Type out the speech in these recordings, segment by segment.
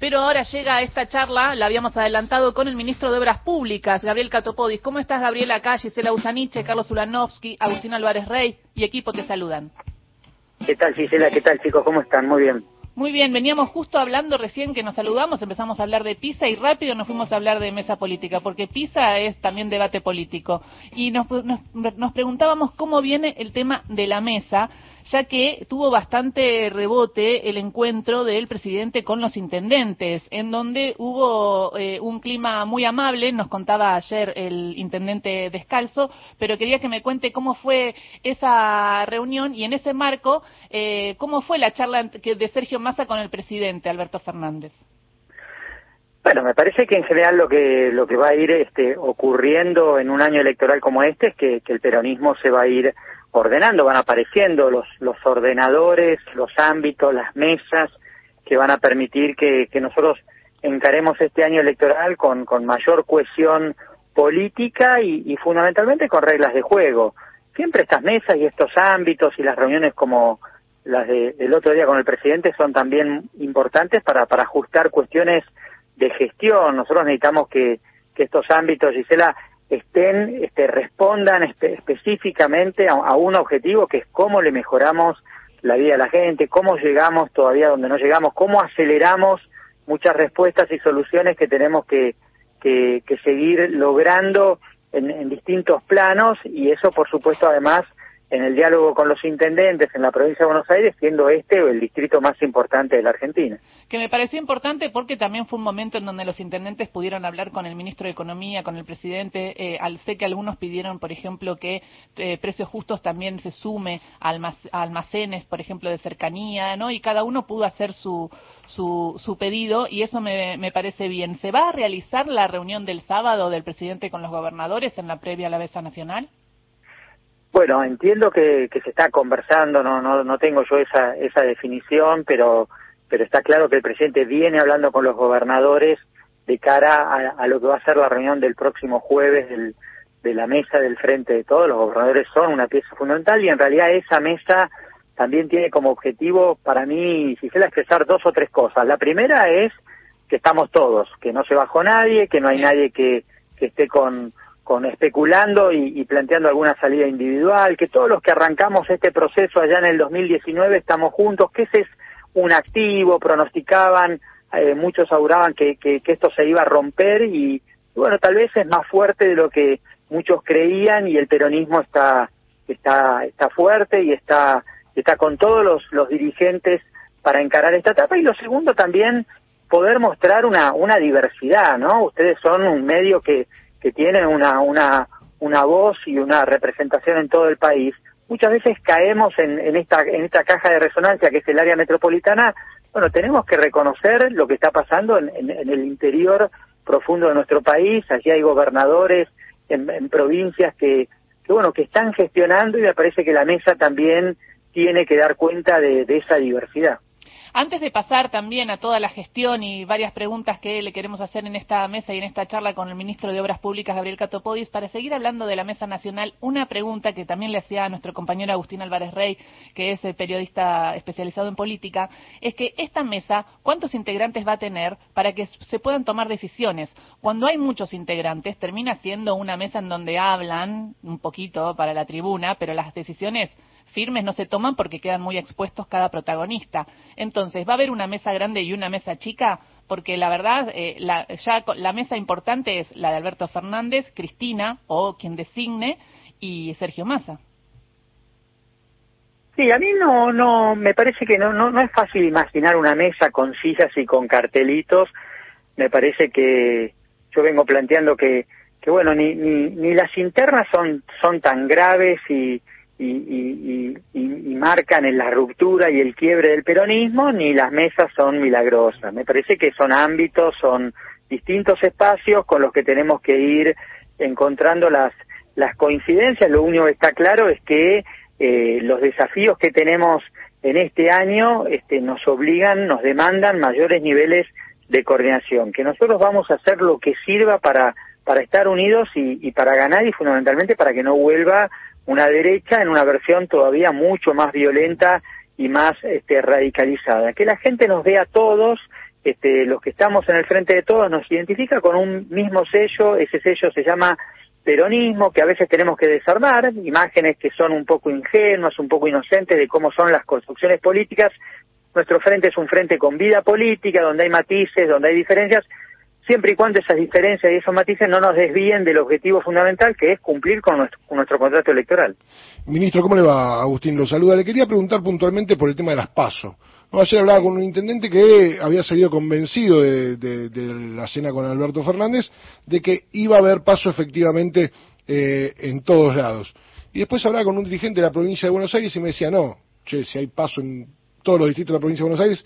pero ahora llega esta charla, la habíamos adelantado con el ministro de Obras Públicas, Gabriel Catopodis. ¿Cómo estás, Gabriel? Acá, Gisela Usaniche, Carlos Ulanovsky, Agustín Álvarez Rey y equipo te saludan. ¿Qué tal, Gisela? ¿Qué tal, chicos? ¿Cómo están? Muy bien. Muy bien, veníamos justo hablando recién que nos saludamos, empezamos a hablar de PISA y rápido nos fuimos a hablar de mesa política, porque PISA es también debate político. Y nos, nos, nos preguntábamos cómo viene el tema de la mesa ya que tuvo bastante rebote el encuentro del presidente con los intendentes, en donde hubo eh, un clima muy amable, nos contaba ayer el intendente Descalzo, pero quería que me cuente cómo fue esa reunión y en ese marco, eh, cómo fue la charla de Sergio Massa con el presidente Alberto Fernández. Bueno, me parece que en general lo que lo que va a ir este, ocurriendo en un año electoral como este es que el peronismo se va a ir ordenando, van apareciendo los, los ordenadores, los ámbitos, las mesas que van a permitir que, nosotros encaremos este año electoral con, con mayor cohesión política y, y, fundamentalmente con reglas de juego. Siempre estas mesas y estos ámbitos y las reuniones como las de, del otro día con el presidente son también importantes para, para ajustar cuestiones de gestión. Nosotros necesitamos que, que estos ámbitos, Gisela, estén, este, respondan específicamente a, un objetivo que es cómo le mejoramos la vida a la gente, cómo llegamos todavía donde no llegamos, cómo aceleramos muchas respuestas y soluciones que tenemos que, que, seguir logrando en, en distintos planos. Y eso, por supuesto, además en el diálogo con los intendentes en la provincia de Buenos Aires, siendo este el distrito más importante de la Argentina. Que me pareció importante porque también fue un momento en donde los intendentes pudieron hablar con el ministro de Economía, con el presidente. Eh, al sé que algunos pidieron, por ejemplo, que eh, precios justos también se sume a, almacenes, por ejemplo, de cercanía, ¿no? Y cada uno pudo hacer su, su, su pedido y eso me, me parece bien. ¿Se va a realizar la reunión del sábado del presidente con los gobernadores en la previa a la Mesa Nacional? Bueno, entiendo que, que se está conversando, no, no, no tengo yo esa, esa definición, pero, pero está claro que el presidente viene hablando con los gobernadores de cara a, a lo que va a ser la reunión del próximo jueves del, de la mesa del frente de todos. Los gobernadores son una pieza fundamental y en realidad esa mesa también tiene como objetivo para mí, si se la expresar dos o tres cosas. La primera es que estamos todos, que no se bajó nadie, que no hay nadie que, que esté con, con especulando y, planteando alguna salida individual, que todos los que arrancamos este proceso allá en el 2019 estamos juntos, que ese es un activo, pronosticaban, eh, muchos auguraban que, que, esto se iba a romper y, bueno, tal vez es más fuerte de lo que muchos creían y el peronismo está, está, está fuerte y está, está con todos los, los dirigentes para encarar esta etapa y lo segundo también poder mostrar una, una diversidad, ¿no? Ustedes son un medio que que tienen una, una, una voz y una representación en todo el país, muchas veces caemos en, en, esta, en esta caja de resonancia que es el área metropolitana. Bueno, tenemos que reconocer lo que está pasando en, el interior profundo de nuestro país. Allí hay gobernadores en, provincias que, que, bueno, que están gestionando y me parece que la mesa también tiene que dar cuenta de esa diversidad. Antes de pasar también a toda la gestión y varias preguntas que le queremos hacer en esta mesa y en esta charla con el ministro de Obras Públicas, Gabriel Catopodis, para seguir hablando de la Mesa Nacional, una pregunta que también le hacía a nuestro compañero Agustín Álvarez Rey, que es periodista especializado en política, es que esta mesa, ¿cuántos integrantes va a tener para que se puedan tomar decisiones? Cuando hay muchos integrantes, termina siendo una mesa en donde hablan un poquito para la tribuna, pero las decisiones firmes no se toman porque quedan muy expuestos cada protagonista. Entonces, ¿va a haber una mesa grande y una mesa chica? Porque la verdad, eh, la, ya la mesa importante es la de Alberto Fernández, Cristina, o quien designe, y Sergio Massa. Sí, a mí no, no, me parece que no, no, no es fácil imaginar una mesa con sillas y con cartelitos. Me parece que yo vengo planteando que, que bueno, ni, ni, ni las internas son, son tan graves y, y, y, marcan en la ruptura y el quiebre del peronismo, ni las mesas son milagrosas. Me parece que son ámbitos, son distintos espacios con los que tenemos que ir encontrando las, las coincidencias. Lo único que está claro es que eh, los desafíos que tenemos en este año este, nos obligan, nos demandan mayores niveles de coordinación, que nosotros vamos a hacer lo que sirva para, para estar unidos y, y para ganar y fundamentalmente para que no vuelva una derecha en una versión todavía mucho más violenta y más este, radicalizada. Que la gente nos vea a todos este, los que estamos en el frente de todos nos identifica con un mismo sello, ese sello se llama peronismo, que a veces tenemos que desarmar, imágenes que son un poco ingenuas, un poco inocentes de cómo son las construcciones políticas. Nuestro frente es un frente con vida política, donde hay matices, donde hay diferencias, siempre y cuando esas diferencias y esos matices no nos desvíen del objetivo fundamental, que es cumplir con nuestro, con nuestro contrato electoral. Ministro, ¿cómo le va? Agustín lo saluda. Le quería preguntar puntualmente por el tema de las PASO. ayer hablaba con un intendente que había salido convencido de, la cena con Alberto Fernández de que iba a haber paso efectivamente eh, en todos lados. Y después hablaba con un dirigente de la provincia de Buenos Aires y me decía, no, che, si hay paso en todos los distritos de la provincia de Buenos Aires,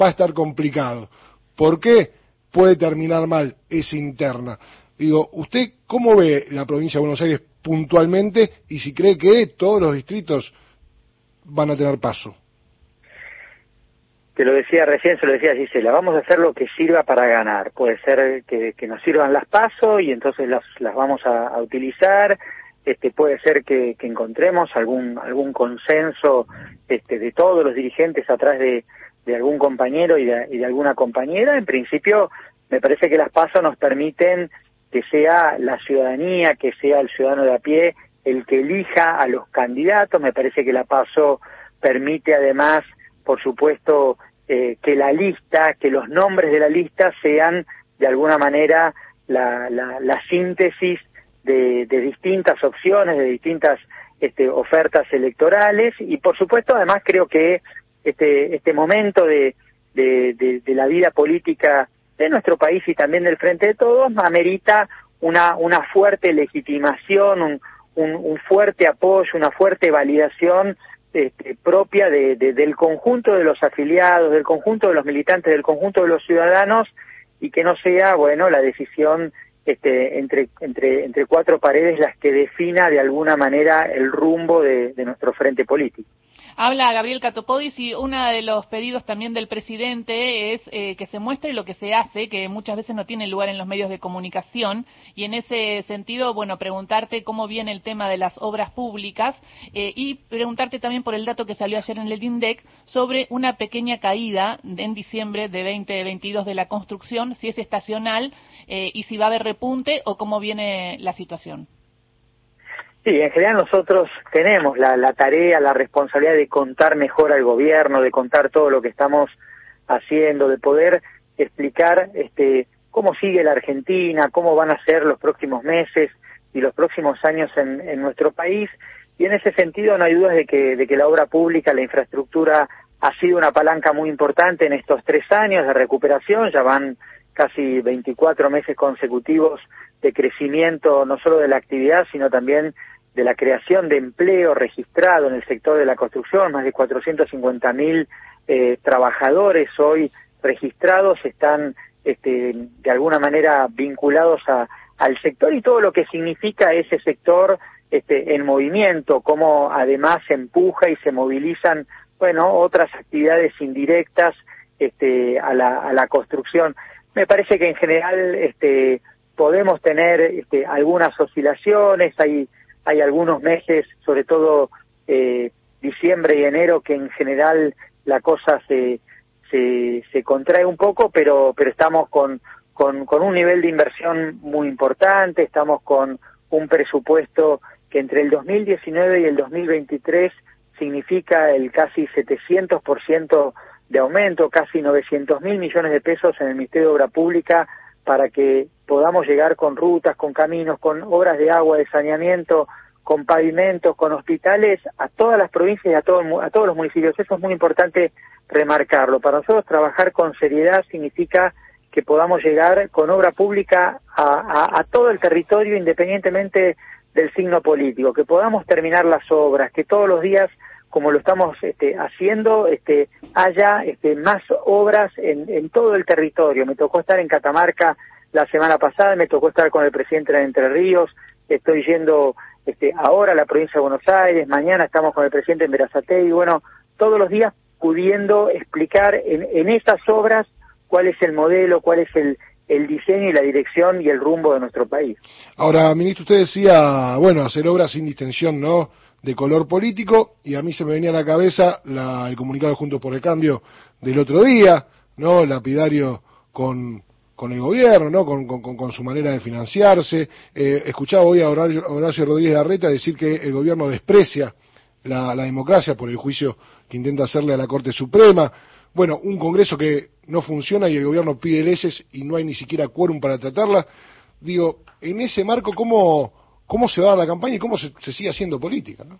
va a estar complicado. ¿Por qué? Puede terminar mal, es interna. Digo, ¿usted cómo ve la provincia de Buenos Aires puntualmente y si cree que todos los distritos van a tener paso? Te lo decía recién, se lo decía Gisela, vamos a hacer lo que sirva para ganar. Puede ser que, nos sirvan las pasos y entonces las, las vamos a, utilizar. Este, puede ser que, encontremos algún algún consenso este, de todos los dirigentes atrás de, de algún compañero y de, alguna compañera, en principio me parece que las pasos nos permiten que sea la ciudadanía, que sea el ciudadano de a pie el que elija a los candidatos. Me parece que la paso permite además, por supuesto, eh, que la lista, que los nombres de la lista sean de alguna manera la, la, síntesis de, de, distintas opciones, de distintas este, ofertas electorales y por supuesto además creo que este, este momento de, la vida política de nuestro país y también del Frente de Todos amerita una, una fuerte legitimación, un, un, fuerte apoyo, una fuerte validación este, propia de, del conjunto de los afiliados, del conjunto de los militantes, del conjunto de los ciudadanos y que no sea, bueno, la decisión este, entre, entre, entre cuatro paredes las que defina de alguna manera el rumbo de nuestro frente político. Habla Gabriel Catopodis y uno de los pedidos también del presidente es eh, que se muestre lo que se hace, que muchas veces no tiene lugar en los medios de comunicación. Y en ese sentido, bueno, preguntarte cómo viene el tema de las obras públicas eh, y preguntarte también por el dato que salió ayer en el INDEC sobre una pequeña caída en diciembre de 2022 de la construcción, si es estacional eh, y si va a haber repunte o cómo viene la situación. Sí, en general nosotros tenemos la, la tarea, la responsabilidad de contar mejor al gobierno, de contar todo lo que estamos haciendo, de poder explicar este, cómo sigue la Argentina, cómo van a ser los próximos meses y los próximos años en, en nuestro país. Y en ese sentido no hay dudas de que, de que la obra pública, la infraestructura ha sido una palanca muy importante en estos tres años de recuperación, ya van casi 24 meses consecutivos de crecimiento no solo de la actividad, sino también de la creación de empleo registrado en el sector de la construcción, más de 450 mil eh, trabajadores hoy registrados están este, de alguna manera vinculados a, al sector y todo lo que significa ese sector este, en movimiento, cómo además se empuja y se movilizan, bueno, otras actividades indirectas este, a, la, a la construcción. Me parece que en general este, podemos tener este, algunas oscilaciones, hay hay algunos meses, sobre todo eh, diciembre y enero, que en general la cosa se, se, contrae un poco, pero, pero estamos con, con, con un nivel de inversión muy importante, estamos con un presupuesto que entre el 2019 y el 2023 significa el casi 700% de aumento, casi 900 mil millones de pesos en el Ministerio de Obra Pública para que podamos llegar con rutas, con caminos, con obras de agua, de saneamiento, con pavimentos, con hospitales a todas las provincias y a, todo, a todos los municipios. Eso es muy importante remarcarlo. Para nosotros trabajar con seriedad significa que podamos llegar con obra pública a, a, todo el territorio independientemente del signo político, que podamos terminar las obras, que todos los días como lo estamos este, haciendo, este, haya este, más obras en, en, todo el territorio. Me tocó estar en Catamarca la semana pasada, me tocó estar con el presidente de Entre Ríos, estoy yendo este, ahora a la provincia de Buenos Aires, mañana estamos con el presidente en y bueno, todos los días pudiendo explicar en, en esas obras cuál es el modelo, cuál es el, el diseño y la dirección y el rumbo de nuestro país. Ahora, ministro, usted decía, bueno, hacer obras sin distensión, ¿no? De color político y a mí se me venía a la cabeza la, el comunicado Juntos por el Cambio del otro día, no lapidario con, con el gobierno, ¿no? Con, con, su manera de financiarse. Eh, escuchaba hoy a Horacio, Rodríguez Larreta decir que el gobierno desprecia la, la, democracia por el juicio que intenta hacerle a la Corte Suprema. Bueno, un Congreso que no funciona y el gobierno pide leyes y no hay ni siquiera quórum para tratarla. Digo, en ese marco, ¿cómo, cómo se va a la campaña y cómo se, sigue haciendo política? ¿no?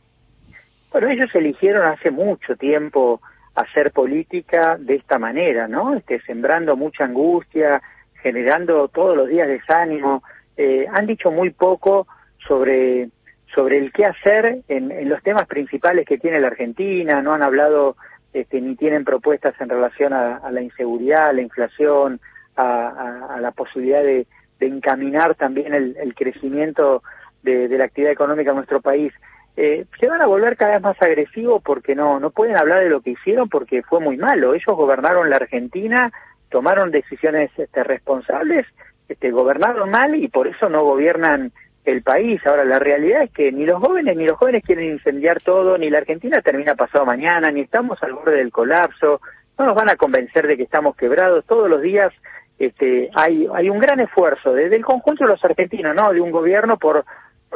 Bueno, ellos eligieron hace mucho tiempo hacer política de esta manera, ¿no? Este, sembrando mucha angustia, generando todos los días desánimo. Eh, han dicho muy poco sobre sobre el qué hacer en, los temas principales que tiene la Argentina, no han hablado este, ni tienen propuestas en relación a, la inseguridad, a la inflación, a, la posibilidad de, encaminar también el, crecimiento de, la actividad económica en nuestro país. Eh, se van a volver cada vez más agresivos porque no, no pueden hablar de lo que hicieron porque fue muy malo. Ellos gobernaron la Argentina, tomaron decisiones este, responsables, este, gobernaron mal y por eso no gobiernan el país. Ahora, la realidad es que ni los jóvenes ni los jóvenes quieren incendiar todo, ni la Argentina termina pasado mañana, ni estamos al borde del colapso, no nos van a convencer de que estamos quebrados. Todos los días este, hay, hay un gran esfuerzo desde el conjunto de los argentinos, ¿no? De un gobierno por por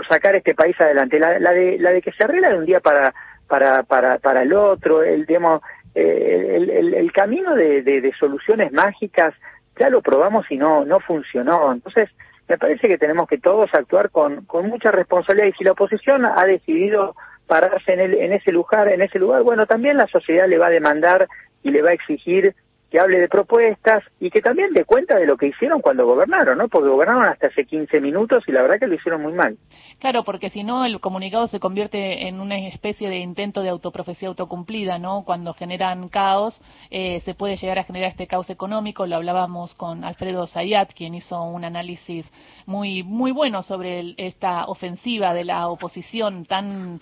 sacar este país adelante. La, la, de, la de que se arregla de un día para, para, para, para el otro, el, digamos, eh, el, camino de, de, de, soluciones mágicas, ya lo probamos y no, no funcionó. Entonces, me parece que tenemos que todos actuar con, con mucha responsabilidad y si la oposición ha decidido pararse en, el, en ese lugar, en ese lugar, bueno, también la sociedad le va a demandar y le va a exigir que hable de propuestas y que también dé cuenta de lo que hicieron cuando gobernaron, ¿no? Porque gobernaron hasta hace 15 minutos y la verdad que lo hicieron muy mal. Claro, porque si no el comunicado se convierte en una especie de intento de autoprofecía autocumplida, ¿no? Cuando generan caos, eh, se puede llegar a generar este caos económico. Lo hablábamos con Alfredo Zayat, quien hizo un análisis muy muy bueno sobre esta ofensiva de la oposición tan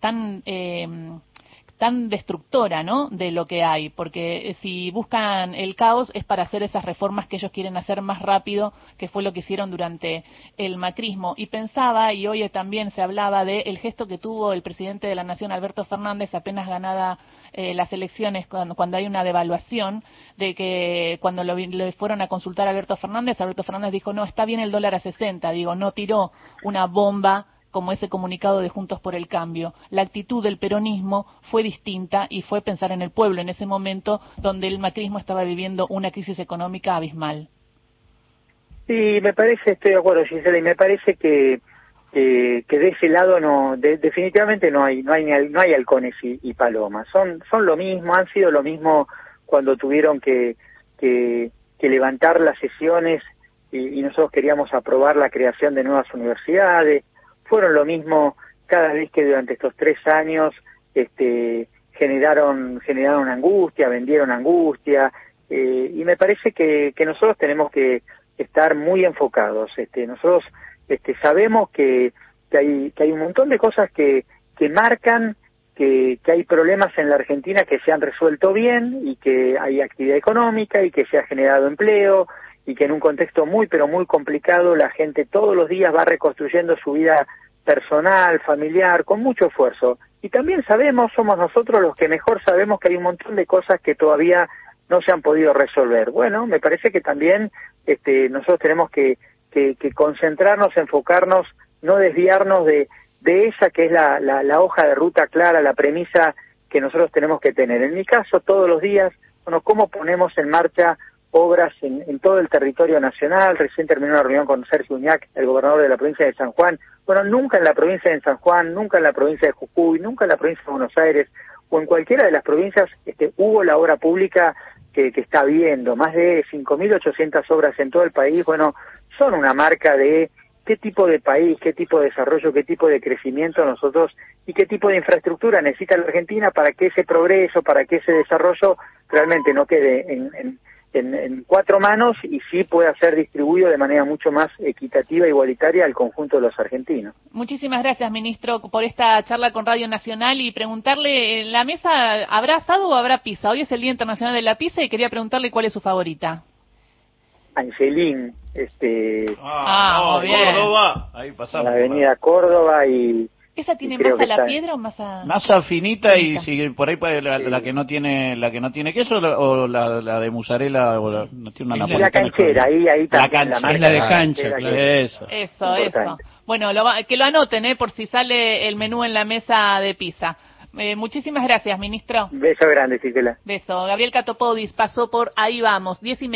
tan eh, tan destructora, ¿no? De lo que hay, porque eh, si buscan el caos es para hacer esas reformas que ellos quieren hacer más rápido, que fue lo que hicieron durante el macrismo. Y pensaba, y hoy también se hablaba de el gesto que tuvo el presidente de la Nación, Alberto Fernández, apenas ganada eh, las elecciones, cuando, cuando, hay una devaluación, de que cuando lo, le fueron a consultar a Alberto Fernández, Alberto Fernández dijo, no, está bien el dólar a 60, digo, no tiró una bomba como ese comunicado de Juntos por el Cambio. La actitud del peronismo fue distinta y fue pensar en el pueblo en ese momento donde el macrismo estaba viviendo una crisis económica abismal. Sí, me parece, estoy de acuerdo, Gisela, y me parece que que de ese lado no definitivamente no hay no hay no hay halcones y, palomas son son lo mismo han sido lo mismo cuando tuvieron que que, levantar las sesiones y, nosotros queríamos aprobar la creación de nuevas universidades fueron lo mismo cada vez que durante estos tres años este, generaron, generaron angustia, vendieron angustia, eh, y me parece que, que nosotros tenemos que estar muy enfocados. Este, nosotros este, sabemos que, que, hay, que hay un montón de cosas que, que marcan que, que hay problemas en la Argentina que se han resuelto bien y que hay actividad económica y que se ha generado empleo y que en un contexto muy pero muy complicado la gente todos los días va reconstruyendo su vida personal, familiar, con mucho esfuerzo. Y también sabemos, somos nosotros los que mejor sabemos que hay un montón de cosas que todavía no se han podido resolver. Bueno, me parece que también este, nosotros tenemos que, que, concentrarnos, enfocarnos, no desviarnos de, de esa que es la, la, la hoja de ruta clara, la premisa que nosotros tenemos que tener. En mi caso, todos los días, bueno, cómo ponemos en marcha obras en, todo el territorio nacional. Recién terminó una reunión con Sergio Uñac, el gobernador de la provincia de San Juan. Bueno, nunca en la provincia de San Juan, nunca en la provincia de Jujuy, nunca en la provincia de Buenos Aires o en cualquiera de las provincias este, hubo la obra pública que, que está viendo. Más de 5.800 obras en todo el país. Bueno, son una marca de qué tipo de país, qué tipo de desarrollo, qué tipo de crecimiento nosotros y qué tipo de infraestructura necesita la Argentina para que ese progreso, para que ese desarrollo realmente no quede en en, cuatro manos y sí pueda ser distribuido de manera mucho más equitativa e igualitaria al conjunto de los argentinos. Muchísimas gracias, ministro, por esta charla con Radio Nacional y preguntarle, ¿en la mesa habrá asado o habrá pizza? Hoy es el Día Internacional de la Pizza y quería preguntarle cuál es su favorita. Angelín, este... Ah, ah Córdoba, ahí pasamos. la avenida Córdoba y ¿Esa tiene masa que la piedra o masa...? Masa finita y si por ahí puede- la, la que no tiene la que no tiene queso la- o la, la de mozzarella o la, no tiene una la canchera, ahí, ahí La cancha. marca Es la de la cancha, claro. que- Eso. Eso, eso. Bueno, lo va- que lo anoten, ¿eh? Por si sale el menú en la mesa de pizza. Eh, muchísimas gracias, ministro. Beso grande, Cisela. Beso. Gabriel Catopodis pasó por Ahí Vamos, diez y media.